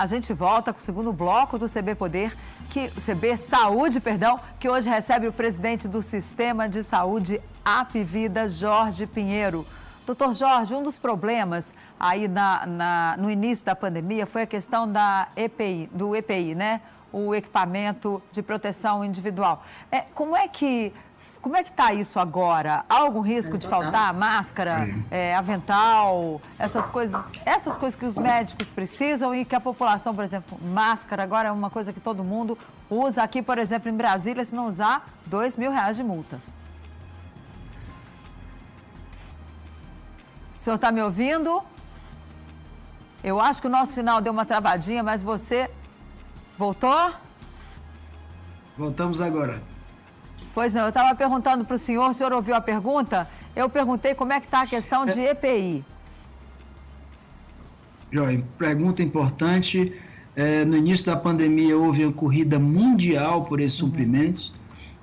A gente volta com o segundo bloco do CB Poder, que CB Saúde, perdão, que hoje recebe o presidente do Sistema de Saúde Apvida, Jorge Pinheiro. Doutor Jorge, um dos problemas aí na, na, no início da pandemia foi a questão da EPI, do EPI, né? O equipamento de proteção individual. É, como é que como é que está isso agora? Há algum risco de faltar máscara, é, avental, essas coisas, essas coisas que os médicos precisam e que a população, por exemplo, máscara agora é uma coisa que todo mundo usa. Aqui, por exemplo, em Brasília, se não usar, dois mil reais de multa. O senhor está me ouvindo? Eu acho que o nosso sinal deu uma travadinha, mas você voltou? Voltamos agora. Pois não, eu estava perguntando para o senhor, o senhor ouviu a pergunta? Eu perguntei como é que está a questão de EPI. Joia, pergunta importante. É, no início da pandemia houve uma corrida mundial por esses uhum. suprimentos.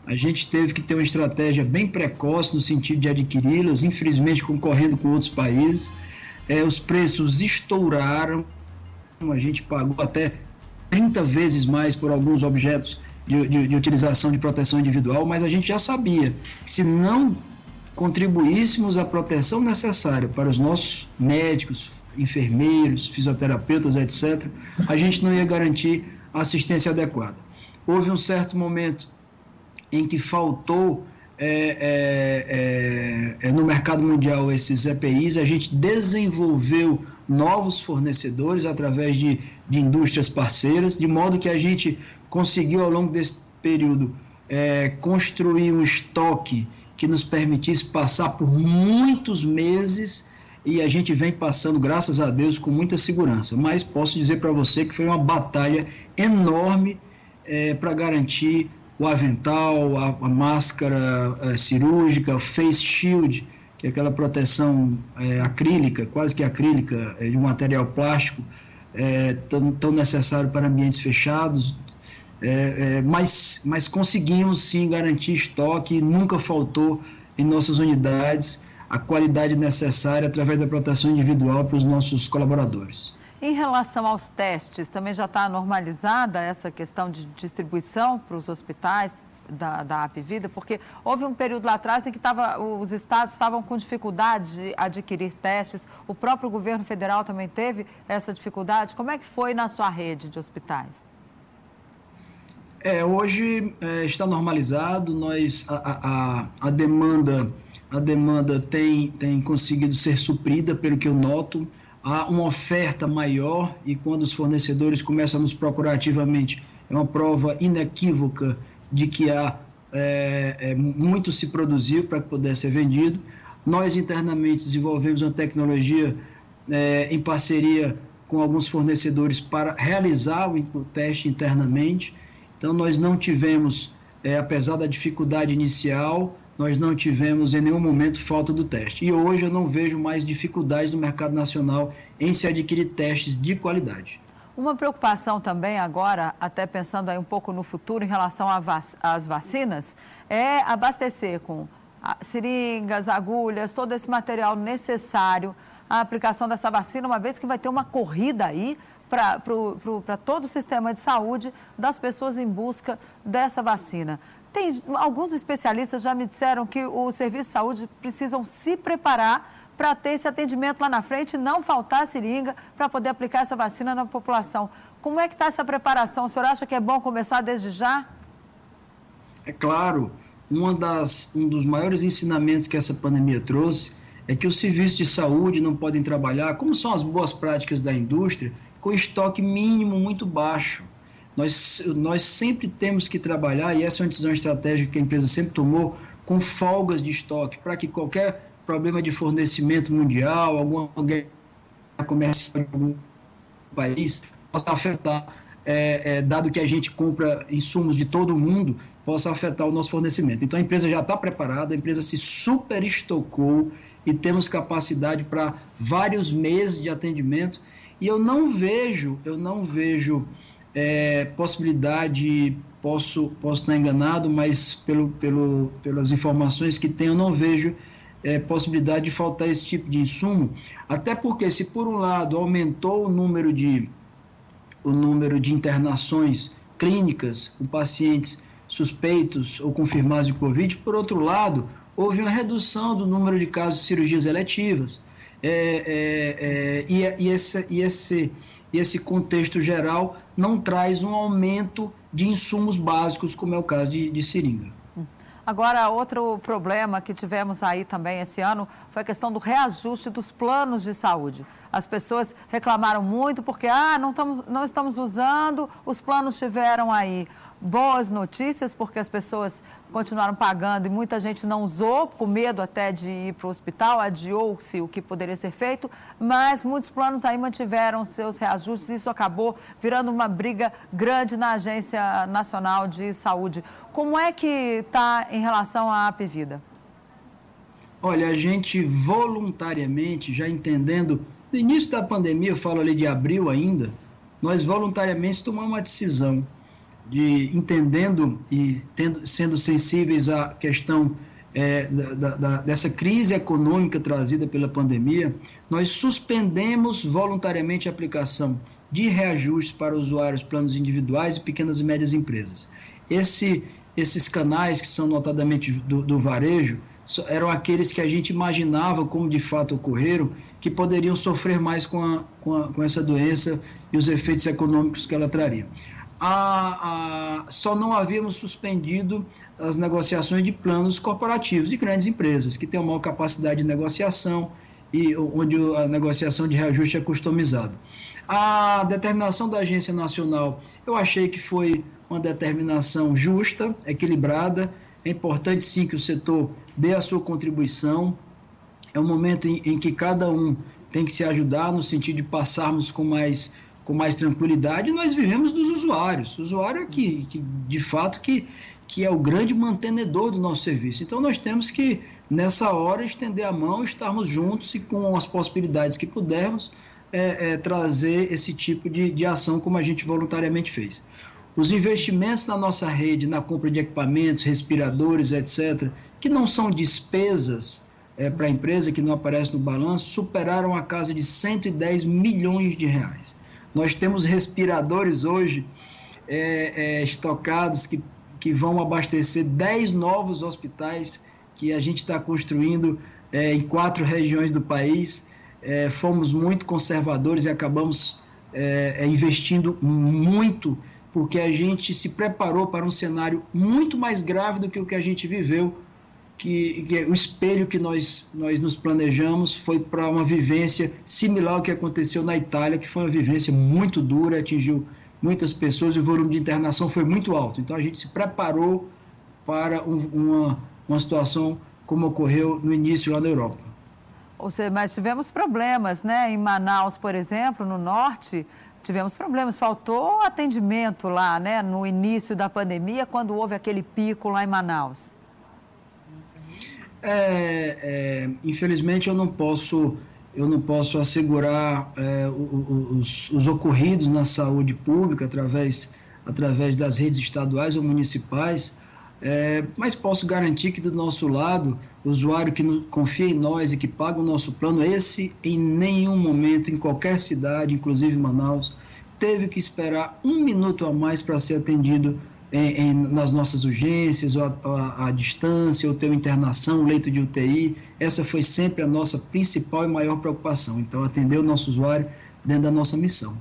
A gente teve que ter uma estratégia bem precoce no sentido de adquiri-las, infelizmente concorrendo com outros países. É, os preços estouraram, a gente pagou até 30 vezes mais por alguns objetos de, de, de utilização de proteção individual, mas a gente já sabia que se não contribuíssemos à proteção necessária para os nossos médicos, enfermeiros, fisioterapeutas, etc., a gente não ia garantir assistência adequada. Houve um certo momento em que faltou é, é, é, no mercado mundial esses EPIs, a gente desenvolveu novos fornecedores através de, de indústrias parceiras, de modo que a gente conseguiu ao longo desse período é, construir um estoque que nos permitisse passar por muitos meses e a gente vem passando, graças a Deus, com muita segurança. Mas posso dizer para você que foi uma batalha enorme é, para garantir o avental, a, a máscara é, cirúrgica, o face shield, que é aquela proteção é, acrílica, quase que acrílica, é, de um material plástico, é, tão, tão necessário para ambientes fechados, é, é, mas, mas conseguimos sim garantir estoque, nunca faltou em nossas unidades a qualidade necessária através da proteção individual para os nossos colaboradores. Em relação aos testes, também já está normalizada essa questão de distribuição para os hospitais da, da Apvida? Porque houve um período lá atrás em que tava, os estados estavam com dificuldade de adquirir testes, o próprio governo federal também teve essa dificuldade. Como é que foi na sua rede de hospitais? É, hoje é, está normalizado, nós, a, a, a, demanda, a demanda tem, tem conseguido ser suprida, pelo que eu noto, há uma oferta maior e quando os fornecedores começam a nos procurar ativamente, é uma prova inequívoca de que há é, é, muito se produziu para que pudesse ser vendido. Nós internamente desenvolvemos uma tecnologia é, em parceria com alguns fornecedores para realizar o, teste internamente então, nós não tivemos, é, apesar da dificuldade inicial, nós não tivemos em nenhum momento falta do teste. E hoje eu não vejo mais dificuldades no mercado nacional em se adquirir testes de qualidade. Uma preocupação também agora, até pensando aí um pouco no futuro em relação às vacinas, é abastecer com seringas, agulhas, todo esse material necessário à aplicação dessa vacina, uma vez que vai ter uma corrida aí para todo o sistema de saúde das pessoas em busca dessa vacina. Tem, alguns especialistas já me disseram que o serviço de saúde precisam se preparar para ter esse atendimento lá na frente e não faltar seringa para poder aplicar essa vacina na população. Como é que está essa preparação? O senhor acha que é bom começar desde já? É claro, uma das, um dos maiores ensinamentos que essa pandemia trouxe é que os serviços de saúde não podem trabalhar, como são as boas práticas da indústria, com estoque mínimo muito baixo. Nós, nós sempre temos que trabalhar, e essa é uma decisão estratégica que a empresa sempre tomou, com folgas de estoque, para que qualquer problema de fornecimento mundial, alguma guerra comercial de algum país, possa afetar, é, é, dado que a gente compra insumos de todo o mundo, possa afetar o nosso fornecimento. Então a empresa já está preparada, a empresa se super estocou e temos capacidade para vários meses de atendimento e eu não vejo, eu não vejo é, possibilidade, posso, posso estar enganado, mas pelo, pelo, pelas informações que tenho, eu não vejo é, possibilidade de faltar esse tipo de insumo, até porque se por um lado aumentou o número de o número de internações clínicas com pacientes suspeitos ou confirmados de Covid. Por outro lado, houve uma redução do número de casos de cirurgias eletivas. É, é, é, e, e, esse, e, esse, esse contexto geral não traz um aumento de insumos básicos, como é o caso de, de seringa. Agora, outro problema que tivemos aí também esse ano foi a questão do reajuste dos planos de saúde. As pessoas reclamaram muito porque ah, não, estamos, não estamos usando, os planos tiveram aí boas notícias, porque as pessoas continuaram pagando e muita gente não usou, com medo até de ir para o hospital, adiou-se o que poderia ser feito, mas muitos planos aí mantiveram seus reajustes e isso acabou virando uma briga grande na Agência Nacional de Saúde. Como é que está em relação à Apvida? Olha, a gente voluntariamente, já entendendo, no início da pandemia, eu falo ali de abril ainda, nós voluntariamente tomamos uma decisão de entendendo e tendo, sendo sensíveis à questão é, da, da, dessa crise econômica trazida pela pandemia, nós suspendemos voluntariamente a aplicação de reajustes para usuários, planos individuais e pequenas e médias empresas. Esse, esses canais que são notadamente do, do varejo eram aqueles que a gente imaginava, como de fato ocorreram, que poderiam sofrer mais com, a, com, a, com essa doença e os efeitos econômicos que ela traria a, a, só não havíamos suspendido as negociações de planos corporativos de grandes empresas, que têm uma maior capacidade de negociação e onde a negociação de reajuste é customizada. A determinação da Agência Nacional, eu achei que foi uma determinação justa, equilibrada. É importante sim que o setor dê a sua contribuição. É um momento em, em que cada um tem que se ajudar no sentido de passarmos com mais com mais tranquilidade, nós vivemos dos usuários. O usuário é que, que de fato, que, que é o grande mantenedor do nosso serviço. Então, nós temos que, nessa hora, estender a mão, estarmos juntos e com as possibilidades que pudermos, é, é, trazer esse tipo de, de ação como a gente voluntariamente fez. Os investimentos na nossa rede, na compra de equipamentos, respiradores, etc., que não são despesas é, para a empresa, que não aparece no balanço, superaram a casa de 110 milhões de reais. Nós temos respiradores hoje é, é, estocados que, que vão abastecer 10 novos hospitais que a gente está construindo é, em quatro regiões do país. É, fomos muito conservadores e acabamos é, é, investindo muito, porque a gente se preparou para um cenário muito mais grave do que o que a gente viveu que, que, o espelho que nós, nós nos planejamos foi para uma vivência similar ao que aconteceu na Itália, que foi uma vivência muito dura, atingiu muitas pessoas e o volume de internação foi muito alto. Então a gente se preparou para um, uma, uma situação como ocorreu no início lá na Europa. Ou seja, mas tivemos problemas, né? Em Manaus, por exemplo, no norte, tivemos problemas. Faltou atendimento lá, né? No início da pandemia, quando houve aquele pico lá em Manaus. É, é, infelizmente eu não posso eu não posso assegurar é, os, os, ocorridos na saúde pública através através das redes estaduais ou municipais, é, mas posso garantir que do nosso lado o usuário que confia em nós e que paga o nosso plano, esse em nenhum momento em qualquer cidade, inclusive Manaus, teve que esperar um minuto a mais para ser atendido em, em, nas nossas urgências, ou a, distância, ou ter internação, leito de UTI. Essa foi sempre a nossa principal e maior preocupação. Então, atender o nosso usuário dentro da nossa missão.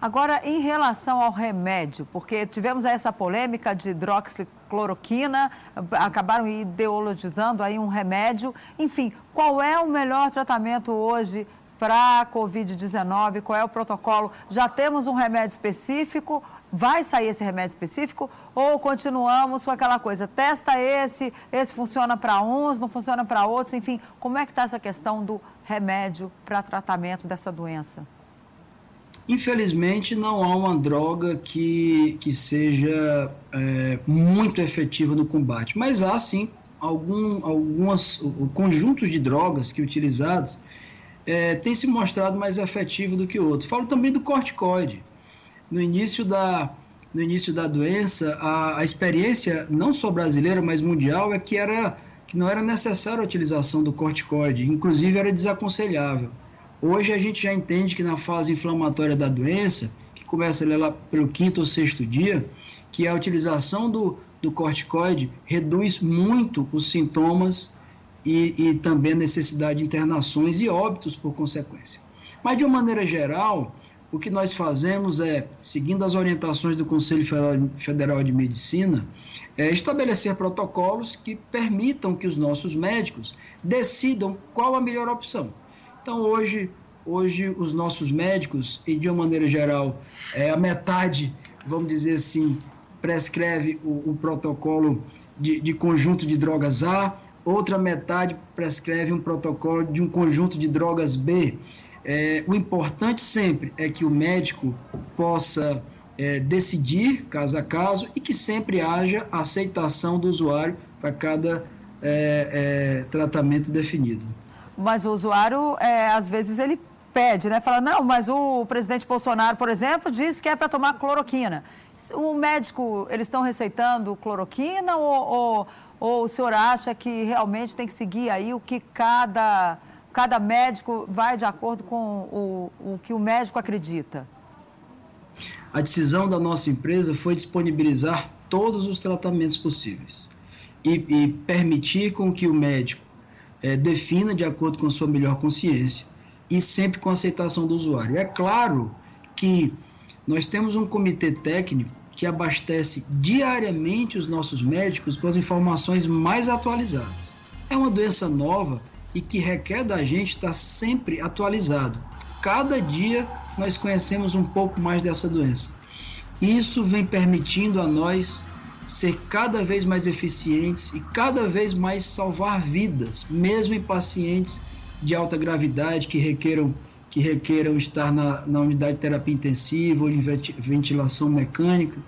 Agora, em relação ao remédio, porque tivemos essa polêmica de hidroxicloroquina, acabaram ideologizando aí um remédio. Enfim, qual é o melhor tratamento hoje para a Covid-19? Qual é o protocolo? Já temos um remédio específico vai sair esse remédio específico ou continuamos com aquela coisa, testa esse, esse funciona para uns, não funciona para outros, enfim, como é que está essa questão do remédio para tratamento dessa doença? Infelizmente, não há uma droga que, que seja é, muito efetiva no combate, mas há sim algum, algumas conjuntos de drogas que utilizados é, têm se mostrado mais efetivo do que outros. Falo também do corticoide no início da, no início da doença, a, a experiência, não só brasileira, mas mundial, é que, era, que não era necessária a utilização do corticoide, inclusive era desaconselhável. Hoje a gente já entende que na fase inflamatória da doença, que começa lá pelo quinto ou sexto dia, que a utilização do, do corticoide reduz muito os sintomas e, e também a necessidade de internações e óbitos por consequência. Mas, de uma maneira geral, o que nós fazemos é, seguindo as orientações do Conselho Federal de Medicina, é estabelecer protocolos que permitam que os nossos médicos decidam qual a melhor opção. Então, hoje, hoje os nossos médicos, e de uma maneira geral, é, a metade, vamos dizer assim, prescreve o, o protocolo de, de conjunto de drogas A, outra metade prescreve um protocolo de um conjunto de drogas B. É, o importante sempre é que o médico possa é, decidir caso a caso e que sempre haja aceitação do usuário para cada é, é tratamento definido. Mas o usuário, é, às vezes, ele pede, né? Fala, não, mas o presidente Bolsonaro, por exemplo, disse que é para tomar cloroquina. O médico, eles estão receitando cloroquina ou, ou, ou o senhor acha que realmente tem que seguir aí o que cada, cada médico vai de acordo com o, o que o médico acredita? A decisão da nossa empresa foi disponibilizar todos os tratamentos possíveis e, e permitir com que o médico é, defina de acordo com sua melhor consciência e sempre com aceitação do usuário. É claro que nós temos um comitê técnico que abastece diariamente os nossos médicos com as informações mais atualizadas. É uma doença nova e que requer da gente estar sempre atualizado. Cada dia nós conhecemos um pouco mais dessa doença. Isso vem permitindo a nós ser cada vez mais eficientes e cada vez mais salvar vidas, mesmo em pacientes de alta gravidade que requeram que requeram estar na, na unidade de terapia intensiva ou em ventilação mecânica.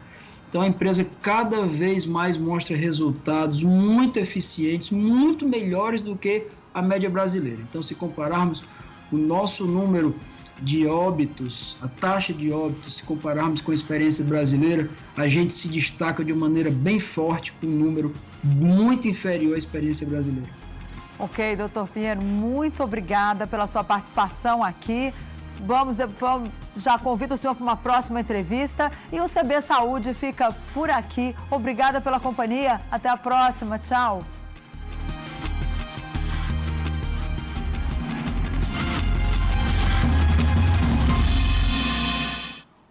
Então a empresa cada vez mais mostra resultados muito eficientes, muito melhores do que a média brasileira. Então, se compararmos o nosso número de óbitos, a taxa de óbitos, se compararmos com a experiência brasileira, a gente se destaca de uma maneira bem forte, com um número muito inferior à experiência brasileira. Ok, doutor Pinheiro, muito obrigada pela sua participação aqui. Vamos, vamos, já convido o senhor para uma próxima entrevista e o CB Saúde fica por aqui. Obrigada pela companhia. Até a próxima. Tchau.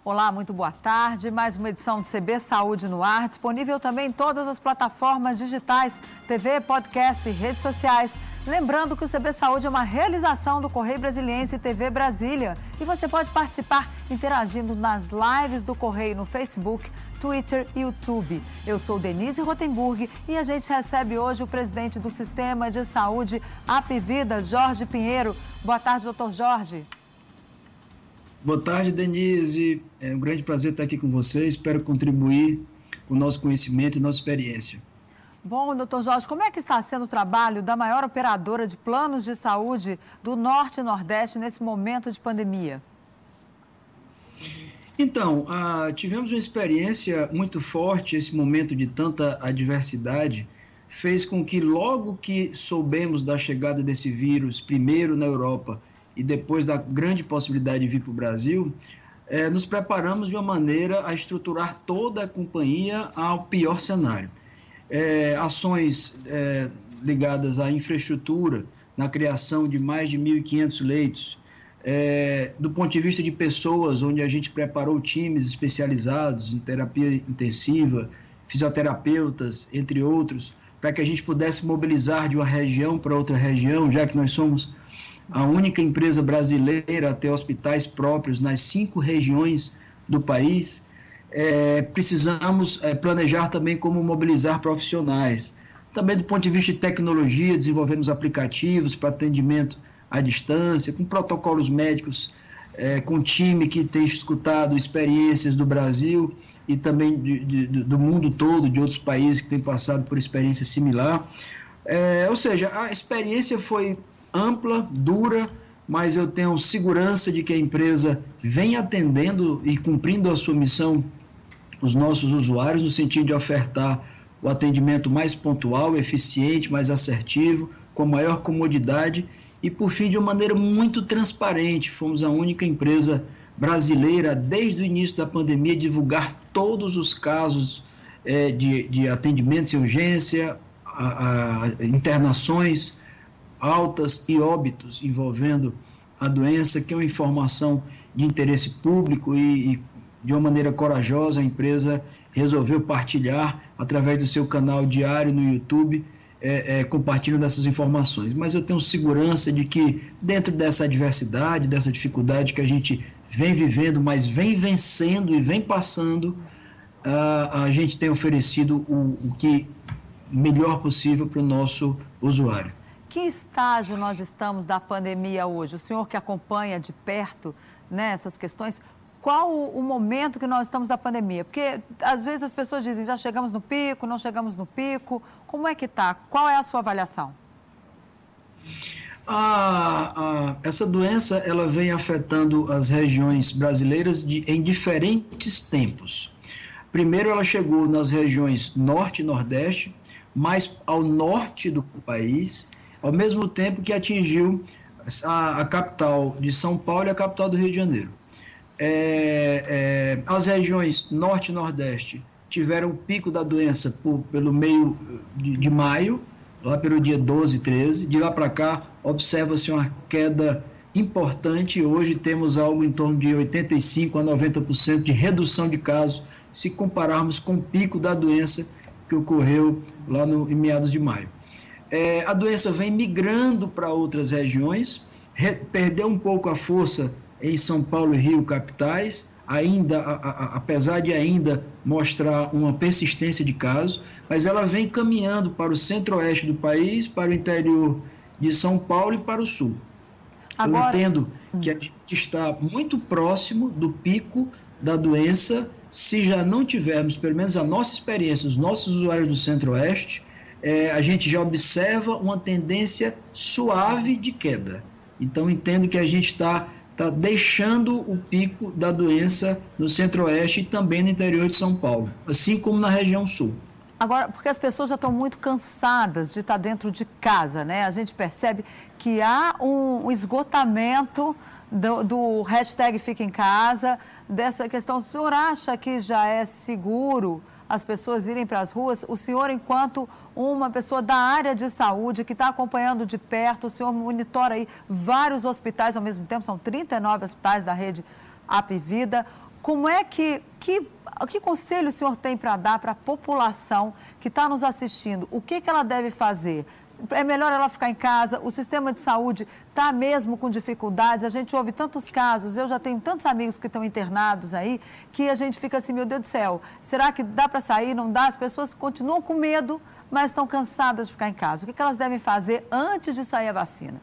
Olá, muito boa tarde. Mais uma edição do CB Saúde no Ar, disponível também em todas as plataformas digitais, TV, podcast e redes sociais. Lembrando que o CB Saúde é uma realização do Correio Brasiliense e TV Brasília. E você pode participar interagindo nas lives do Correio no Facebook, Twitter e YouTube. Eu sou Denise Rotenburg e a gente recebe hoje o presidente do Sistema de Saúde Apivida, Jorge Pinheiro. Boa tarde, doutor Jorge. Boa tarde, Denise. É um grande prazer estar aqui com você. Espero contribuir com o nosso conhecimento e nossa experiência. Bom, doutor Jorge, como é que está sendo o trabalho da maior operadora de planos de saúde do Norte e Nordeste nesse momento de pandemia? Então, ah, tivemos uma experiência muito forte, esse momento de tanta adversidade fez com que logo que soubemos da chegada desse vírus, primeiro na Europa e depois da grande possibilidade de vir para o Brasil, é, nos preparamos de uma maneira a estruturar toda a companhia ao pior cenário. É, ações é, ligadas à infraestrutura, na criação de mais de 1.500 leitos, é, do ponto de vista de pessoas, onde a gente preparou times especializados em terapia intensiva, fisioterapeutas, entre outros, para que a gente pudesse mobilizar de uma região para outra região, já que nós somos a única empresa brasileira a ter hospitais próprios nas cinco regiões do país. É, precisamos é, planejar também como mobilizar profissionais. Também do ponto de vista de tecnologia, desenvolvemos aplicativos para atendimento à distância, com protocolos médicos, é, com time que tem escutado experiências do Brasil e também de, de, do mundo todo, de outros países que têm passado por experiência similar. É, ou seja, a experiência foi ampla, dura, mas eu tenho segurança de que a empresa vem atendendo e cumprindo a sua missão os nossos usuários no sentido de ofertar o atendimento mais pontual, eficiente, mais assertivo, com maior comodidade e por fim de uma maneira muito transparente. Fomos a única empresa brasileira, desde o início da pandemia, divulgar todos os casos é, de, de atendimentos em urgência, a, a, internações altas e óbitos envolvendo a doença, que é uma informação de interesse público e, e de uma maneira corajosa a empresa resolveu partilhar através do seu canal diário no YouTube, é, é, compartilhando dessas informações. Mas eu tenho segurança de que, dentro dessa adversidade, dessa dificuldade que a gente vem vivendo, mas vem vencendo e vem passando, a, a gente tem oferecido o, o que melhor possível para o nosso usuário. Que estágio nós estamos da pandemia hoje? O senhor que acompanha de perto né, essas questões, qual o, momento que nós estamos da pandemia? Porque às vezes as pessoas dizem, já chegamos no pico, não chegamos no pico. Como é que está? Qual é a sua avaliação? essa doença ela vem afetando as regiões brasileiras de, em diferentes tempos. Primeiro ela chegou nas regiões norte e nordeste, mais ao norte do país, ao mesmo tempo que atingiu a, a capital de São Paulo e a capital do Rio de Janeiro é, é, as regiões norte e nordeste tiveram o pico da doença por, pelo meio de, de, maio, lá pelo dia 12 e 13. De lá para cá, observa-se uma queda importante. Hoje temos algo em torno de 85% a 90% de redução de casos, se compararmos com o pico da doença que ocorreu lá no, em meados de maio. É, a doença vem migrando para outras regiões, re, perdeu um pouco a força em São Paulo e Rio capitais, ainda, a, a, apesar de ainda mostrar uma persistência de casos, mas ela vem caminhando para o centro-oeste do país, para o interior de São Paulo e para o sul. Agora... Eu entendo que a gente está muito próximo do pico da doença, se já não tivermos, pelo menos a nossa experiência, os nossos usuários do centro-oeste, é, a gente já observa uma tendência suave de queda. Então, entendo que a gente está está deixando o pico da doença no centro-oeste e também no interior de São Paulo, assim como na região sul. Agora, porque as pessoas já estão muito cansadas de estar dentro de casa, né? A gente percebe que há um esgotamento do, do hashtag Fica em Casa, dessa questão. O senhor acha que já é seguro as pessoas irem para as ruas? O senhor, enquanto uma pessoa da área de saúde que está acompanhando de perto, o senhor monitora aí vários hospitais ao mesmo tempo, são 39 hospitais da rede Apivida. Como é que, que, que conselho o senhor tem para dar para a população que está nos assistindo? O que, que ela deve fazer? É melhor ela ficar em casa, o sistema de saúde está mesmo com dificuldades, a gente ouve tantos casos, eu já tenho tantos amigos que estão internados aí, que a gente fica assim, meu Deus do céu, será que dá para sair, não dá? As pessoas continuam com medo, mas estão cansadas de ficar em casa. O que, que elas devem fazer antes de sair a vacina?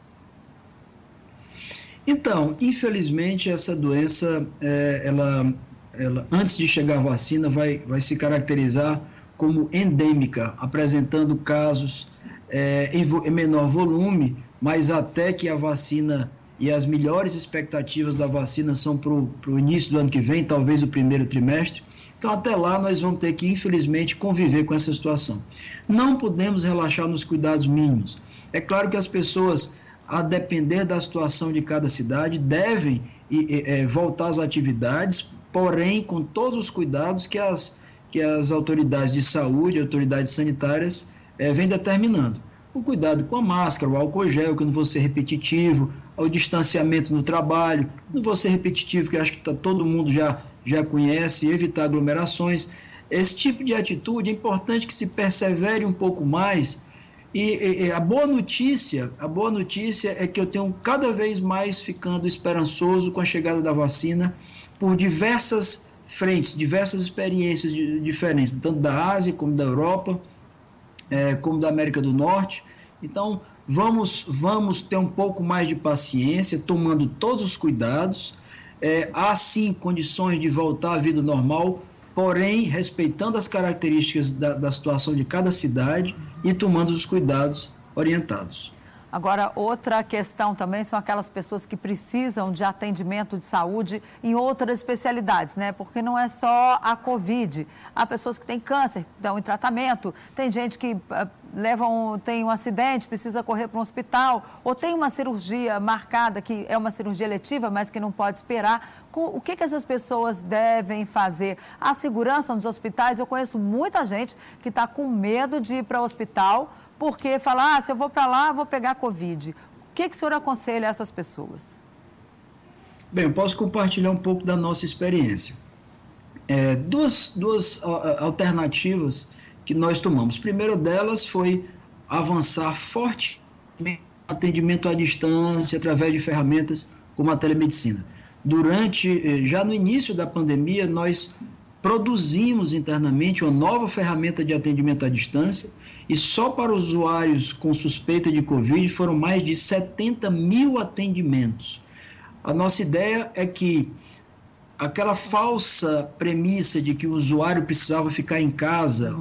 Então, infelizmente, essa doença, é, ela, ela, antes de chegar a vacina, vai, vai se caracterizar como endêmica, apresentando casos é, em, menor volume, mas até que a vacina e as melhores expectativas da vacina são para o início do ano que vem, talvez o primeiro trimestre. Então, até lá, nós vamos ter que, infelizmente, conviver com essa situação. Não podemos relaxar nos cuidados mínimos. É claro que as pessoas, a depender da situação de cada cidade, devem é, voltar às atividades, porém, com todos os cuidados que as, que as autoridades de saúde, autoridades sanitárias, é, vem determinando. O cuidado com a máscara, o álcool gel, que eu não vou ser repetitivo, o distanciamento no trabalho, não vou ser repetitivo, que acho que tá, todo mundo já, já conhece, evitar aglomerações. Esse tipo de atitude é importante que se persevere um pouco mais. E, e, a boa notícia, a boa notícia é que eu tenho cada vez mais ficando esperançoso com a chegada da vacina por diversas frentes, diversas experiências diferentes, tanto da Ásia como da Europa é, como da América do Norte. Então, vamos, vamos ter um pouco mais de paciência, tomando todos os cuidados. É, há sim condições de voltar à vida normal, porém respeitando as características da, da situação de cada cidade e tomando os cuidados orientados. Agora, outra questão também são aquelas pessoas que precisam de atendimento de saúde em outras especialidades, né? Porque não é só a Covid. Há pessoas que têm câncer, estão em tratamento, tem gente que uh, levam, tem um acidente, precisa correr para um hospital, ou tem uma cirurgia marcada, que é uma cirurgia letiva, mas que não pode esperar. O que, que essas pessoas devem fazer? A segurança nos hospitais, eu conheço muita gente que está com medo de ir para o hospital porque fala, ah, se eu vou para lá, vou pegar Covid. O que, que o senhor aconselha a essas pessoas? Bem, eu posso compartilhar um pouco da nossa experiência. É, duas, duas alternativas que nós tomamos. A primeira delas foi avançar forte atendimento à distância através de ferramentas como a telemedicina. Durante, eh, já no início da pandemia, nós produzimos internamente uma nova ferramenta de atendimento à distância e só para usuários com suspeita de Covid foram mais de 70 mil atendimentos. A nossa ideia é que aquela falsa premissa de que o usuário precisava ficar em casa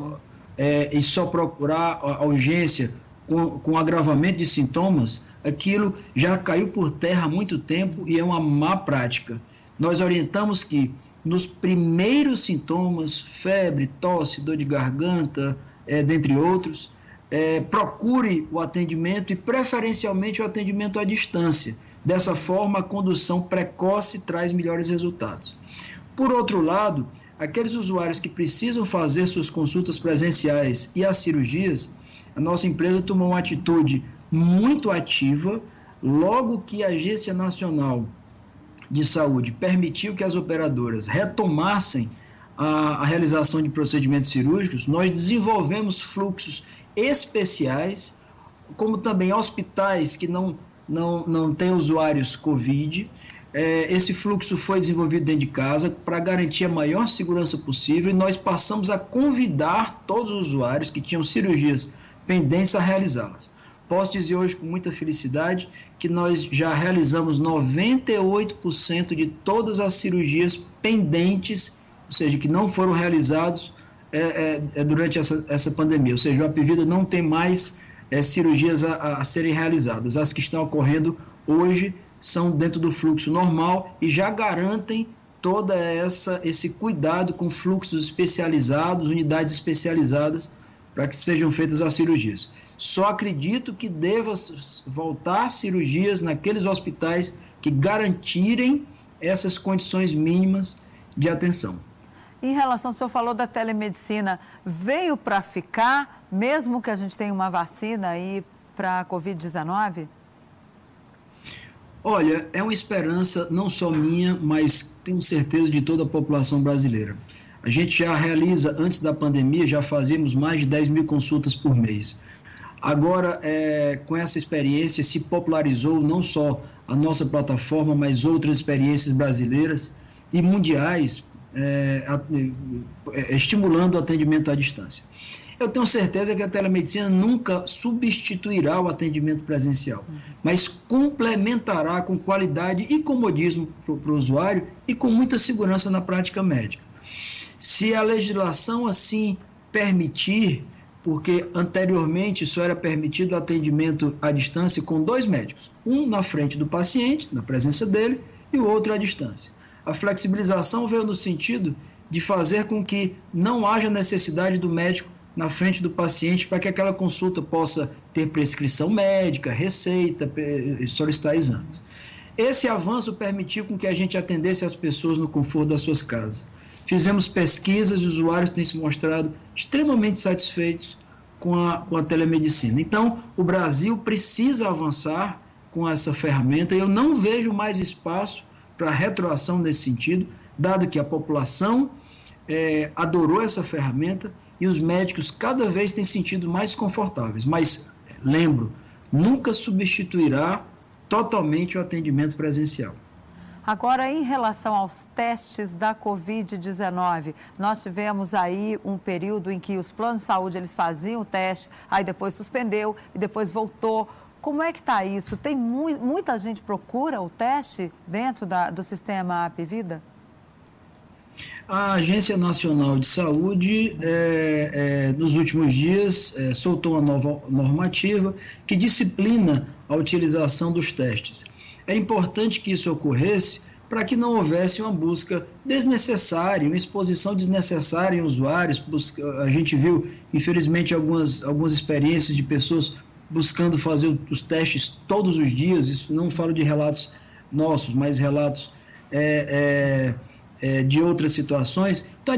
é, e só procurar a, urgência com, com agravamento de sintomas, aquilo já caiu por terra há muito tempo e é uma má prática. Nós orientamos que nos primeiros sintomas, febre, tosse, dor de garganta, é, dentre outros, é, procure o atendimento e preferencialmente o atendimento à distância. Dessa forma, a condução precoce traz melhores resultados. Por outro lado, aqueles usuários que precisam fazer suas consultas presenciais e as cirurgias, a nossa empresa tomou uma atitude muito ativa logo que a Agência Nacional de Saúde permitiu que as operadoras retomassem a, a realização de procedimentos cirúrgicos, nós desenvolvemos fluxos especiais, como também hospitais que não, não, não têm usuários COVID. É, esse fluxo foi desenvolvido dentro de casa para garantir a maior segurança possível e nós passamos a convidar todos os usuários que tinham cirurgias pendentes a realizá-las. Posso dizer hoje com muita felicidade que nós já realizamos 98% de todas as cirurgias pendentes, ou seja, que não foram realizados é, é, é durante essa, essa pandemia. Ou seja, a Apivida não tem mais é, cirurgias a, a serem realizadas. As que estão ocorrendo hoje são dentro do fluxo normal e já garantem toda essa esse cuidado com fluxos especializados, unidades especializadas para que sejam feitas as cirurgias. Só acredito que deva voltar cirurgias naqueles hospitais que garantirem essas condições mínimas de atenção. Em relação, o senhor falou da telemedicina, veio para ficar, mesmo que a gente tenha uma vacina aí para a Covid-19? Olha, é uma esperança não só minha, mas tenho certeza de toda a população brasileira. A gente já realiza, antes da pandemia, já fazíamos mais de 10 mil consultas por mês. Agora, é, com essa experiência, se popularizou não só a nossa plataforma, mas outras experiências brasileiras e mundiais, é, é, estimulando o atendimento à distância. Eu tenho certeza que a telemedicina nunca substituirá o atendimento presencial, mas complementará com qualidade e comodismo para o usuário e com muita segurança na prática médica. Se a legislação assim permitir, porque anteriormente só era permitido atendimento à distância com dois médicos, um na frente do paciente, na presença dele, e o outro à distância. A flexibilização veio no sentido de fazer com que não haja necessidade do médico na frente do paciente para que aquela consulta possa ter prescrição médica, receita, solicitar exames. Esse avanço permitiu com que a gente atendesse as pessoas no conforto das suas casas. Fizemos pesquisas e os usuários têm se mostrado extremamente satisfeitos com a, com a telemedicina. Então, o Brasil precisa avançar com essa ferramenta e eu não vejo mais espaço para retroação nesse sentido, dado que a população é, adorou essa ferramenta e os médicos cada vez têm sentido mais confortáveis. Mas, lembro, nunca substituirá totalmente o atendimento presencial. Agora, em relação aos testes da Covid-19, nós tivemos aí um período em que os planos de saúde eles faziam o teste, aí depois suspendeu e depois voltou. Como é que está isso? Tem mu muita gente procura o teste dentro da, do sistema Apvida? A Agência Nacional de Saúde, é, é, nos últimos dias, é, soltou uma nova normativa que disciplina a utilização dos testes. É importante que isso ocorresse para que não houvesse uma busca desnecessária, uma exposição desnecessária em usuários. A gente viu, infelizmente, algumas, algumas experiências de pessoas buscando fazer os testes todos os dias. Isso não falo de relatos nossos, mas relatos. É, é, é, de outras situações. Então,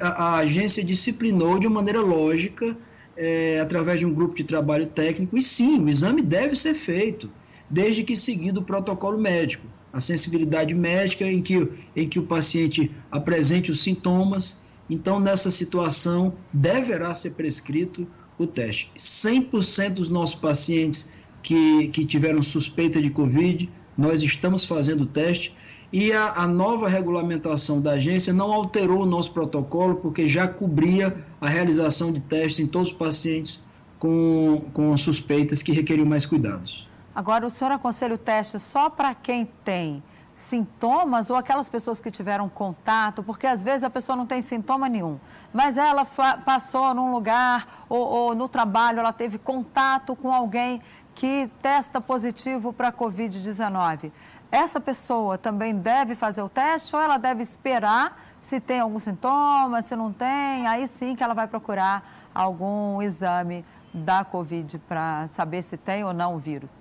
a, a, agência disciplinou de uma maneira lógica, é, através de um grupo de trabalho técnico, e sim, o exame deve ser feito, desde que seguido o protocolo médico. A sensibilidade médica em que, em que o paciente apresente os sintomas. Então, nessa situação, deverá ser prescrito o teste. 100% dos nossos pacientes que, que tiveram suspeita de Covid, nós estamos fazendo o teste e a, a, nova regulamentação da agência não alterou o nosso protocolo, porque já cobria a realização de testes em todos os pacientes com, com suspeitas que requeriam mais cuidados. Agora, o senhor aconselha o teste só para quem tem sintomas ou aquelas pessoas que tiveram contato, porque às vezes a pessoa não tem sintoma nenhum, mas ela passou num lugar ou, ou no trabalho, ela teve contato com alguém que testa positivo para a Covid-19 essa pessoa também deve fazer o teste ou ela deve esperar se tem algum sintoma, se não tem, aí sim que ela vai procurar algum exame da Covid para saber se tem ou não o vírus?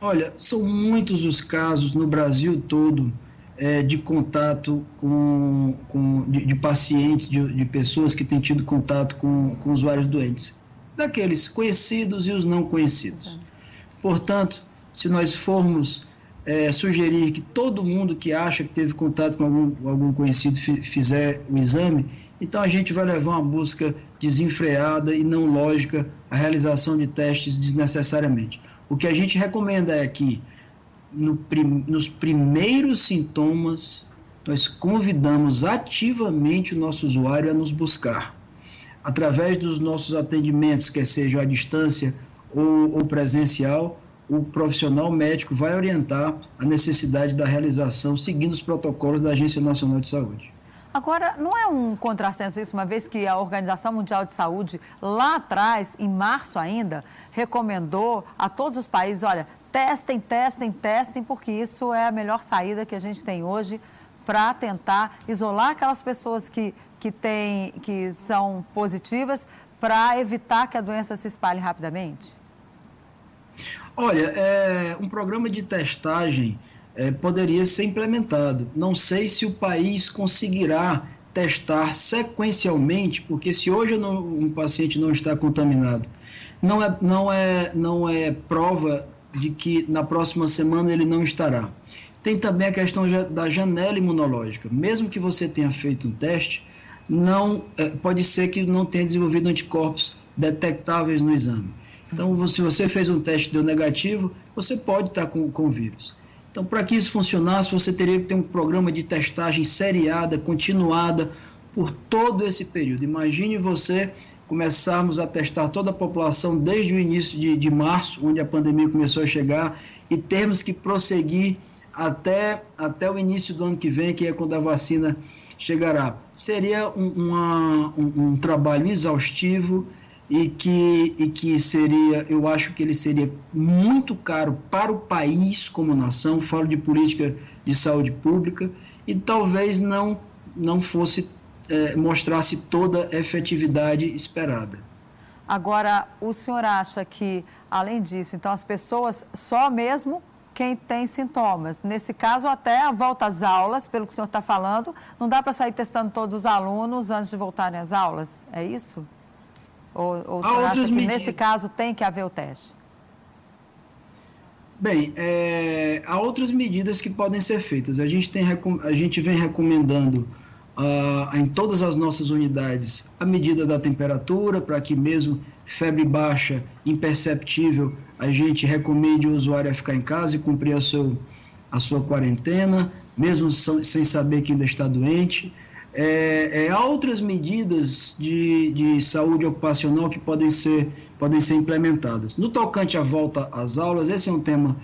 Olha, são muitos os casos no Brasil todo é, de contato com, com de, de pacientes, de, de, pessoas que têm tido contato com, com usuários doentes, daqueles conhecidos e os não conhecidos. Portanto, se nós formos é, sugerir que todo mundo que acha que teve contato com algum, algum conhecido fizer o exame, então a gente vai levar uma busca desenfreada e não lógica a realização de testes desnecessariamente. O que a gente recomenda é que no prim, nos primeiros sintomas nós convidamos ativamente o nosso usuário a nos buscar. Através dos nossos atendimentos, quer seja à distância ou, ou presencial, o profissional médico vai orientar a necessidade da realização seguindo os protocolos da Agência Nacional de Saúde. Agora, não é um contrassenso isso, uma vez que a Organização Mundial de Saúde, lá atrás, em março ainda, recomendou a todos os países: olha, testem, testem, testem, porque isso é a melhor saída que a gente tem hoje para tentar isolar aquelas pessoas que, que, tem, que são positivas para evitar que a doença se espalhe rapidamente? Olha, é, um programa de testagem é, poderia ser implementado. Não sei se o país conseguirá testar sequencialmente, porque se hoje não, um paciente não está contaminado, não é, não, é, não é prova de que na próxima semana ele não estará. Tem também a questão da janela imunológica. Mesmo que você tenha feito um teste, não é, pode ser que não tenha desenvolvido anticorpos detectáveis no exame. Então, se você fez um teste deu negativo, você pode estar com, com o vírus. Então, para que isso funcionasse, você teria que ter um programa de testagem seriada, continuada, por todo esse período. Imagine você começarmos a testar toda a população desde o início de, de março, onde a pandemia começou a chegar, e termos que prosseguir até, até o início do ano que vem, que é quando a vacina chegará. Seria um, uma, um, um trabalho exaustivo e que, e que seria, eu acho que ele seria muito caro para o país como nação, falo de política de saúde pública, e talvez não, não fosse, é, mostrasse toda a efetividade esperada. Agora, o senhor acha que, além disso, então as pessoas só mesmo quem tem sintomas. Nesse caso, até a volta às aulas, pelo que o senhor está falando, não dá para sair testando todos os alunos antes de voltarem às aulas? É isso? Ou, ou você acha que medidas... nesse caso tem que haver o teste? Bem, é, há outras medidas que podem ser feitas. A gente, tem, a gente vem recomendando uh, em todas as nossas unidades a medida da temperatura, para que mesmo febre baixa, imperceptível, a gente recomende o usuário a ficar em casa e cumprir a, seu, a sua quarentena, mesmo sem saber que ainda está doente. É, é, há outras medidas de, de saúde ocupacional que podem ser, podem ser implementadas. No tocante à volta às aulas, esse é um tema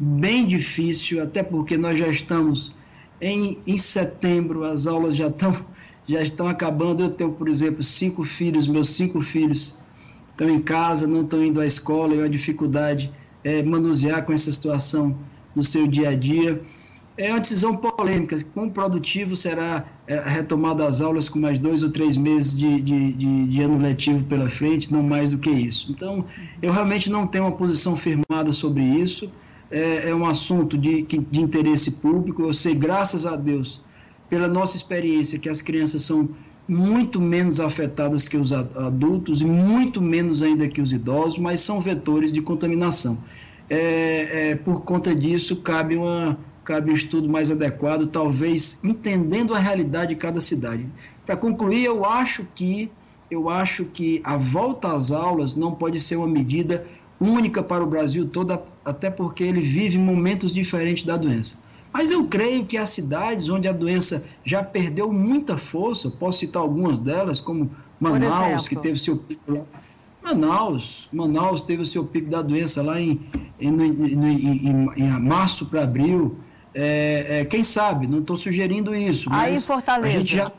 bem difícil, até porque nós já estamos em, em setembro as aulas já estão já estão acabando. Eu tenho, por exemplo, cinco filhos, meus cinco filhos estão em casa, não estão indo à escola, e a dificuldade é manusear com essa situação no seu dia a dia. É uma decisão polêmica. Quão produtivo será é, retomada das aulas com mais dois ou três meses de, de, de, de, ano letivo pela frente, não mais do que isso. Então, eu realmente não tenho uma posição firmada sobre isso. É, é um assunto de, de interesse público. Eu sei, graças a Deus, pela nossa experiência, que as crianças são muito menos afetadas que os adultos e muito menos ainda que os idosos, mas são vetores de contaminação. É, é, por conta disso, cabe, uma, cabe um estudo mais adequado, talvez entendendo a realidade de cada cidade. Para concluir, eu acho que eu acho que a volta às aulas não pode ser uma medida única para o Brasil todo, até porque ele vive momentos diferentes da doença. Mas eu creio que as cidades onde a doença já perdeu muita força, posso citar algumas delas, como Manaus, que teve seu pico lá. Manaus, Manaus teve o seu pico da doença lá em, em, em, em março para abril. É, é, quem sabe, não estou sugerindo isso. Aí mas em Fortaleza. A gente já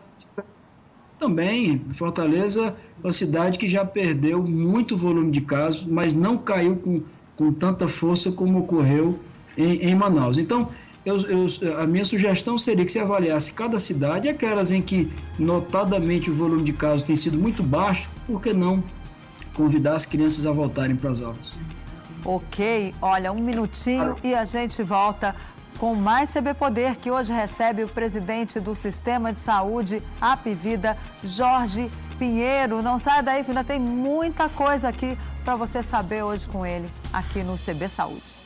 também, Fortaleza, uma cidade que já perdeu muito volume de casos, mas não caiu com, com tanta força como ocorreu em, em Manaus. Então, eu, eu, a minha sugestão seria que se avaliasse cada cidade, aquelas em que notadamente o volume de casos tem sido muito baixo, por que não convidar as crianças a voltarem para as aulas? Ok, olha, um minutinho e a gente volta com mais CB Poder, que hoje recebe o presidente do Sistema de Saúde Apivida, Jorge Pinheiro. Não saia daí, que ainda tem muita coisa aqui para você saber hoje com ele, aqui no CB Saúde.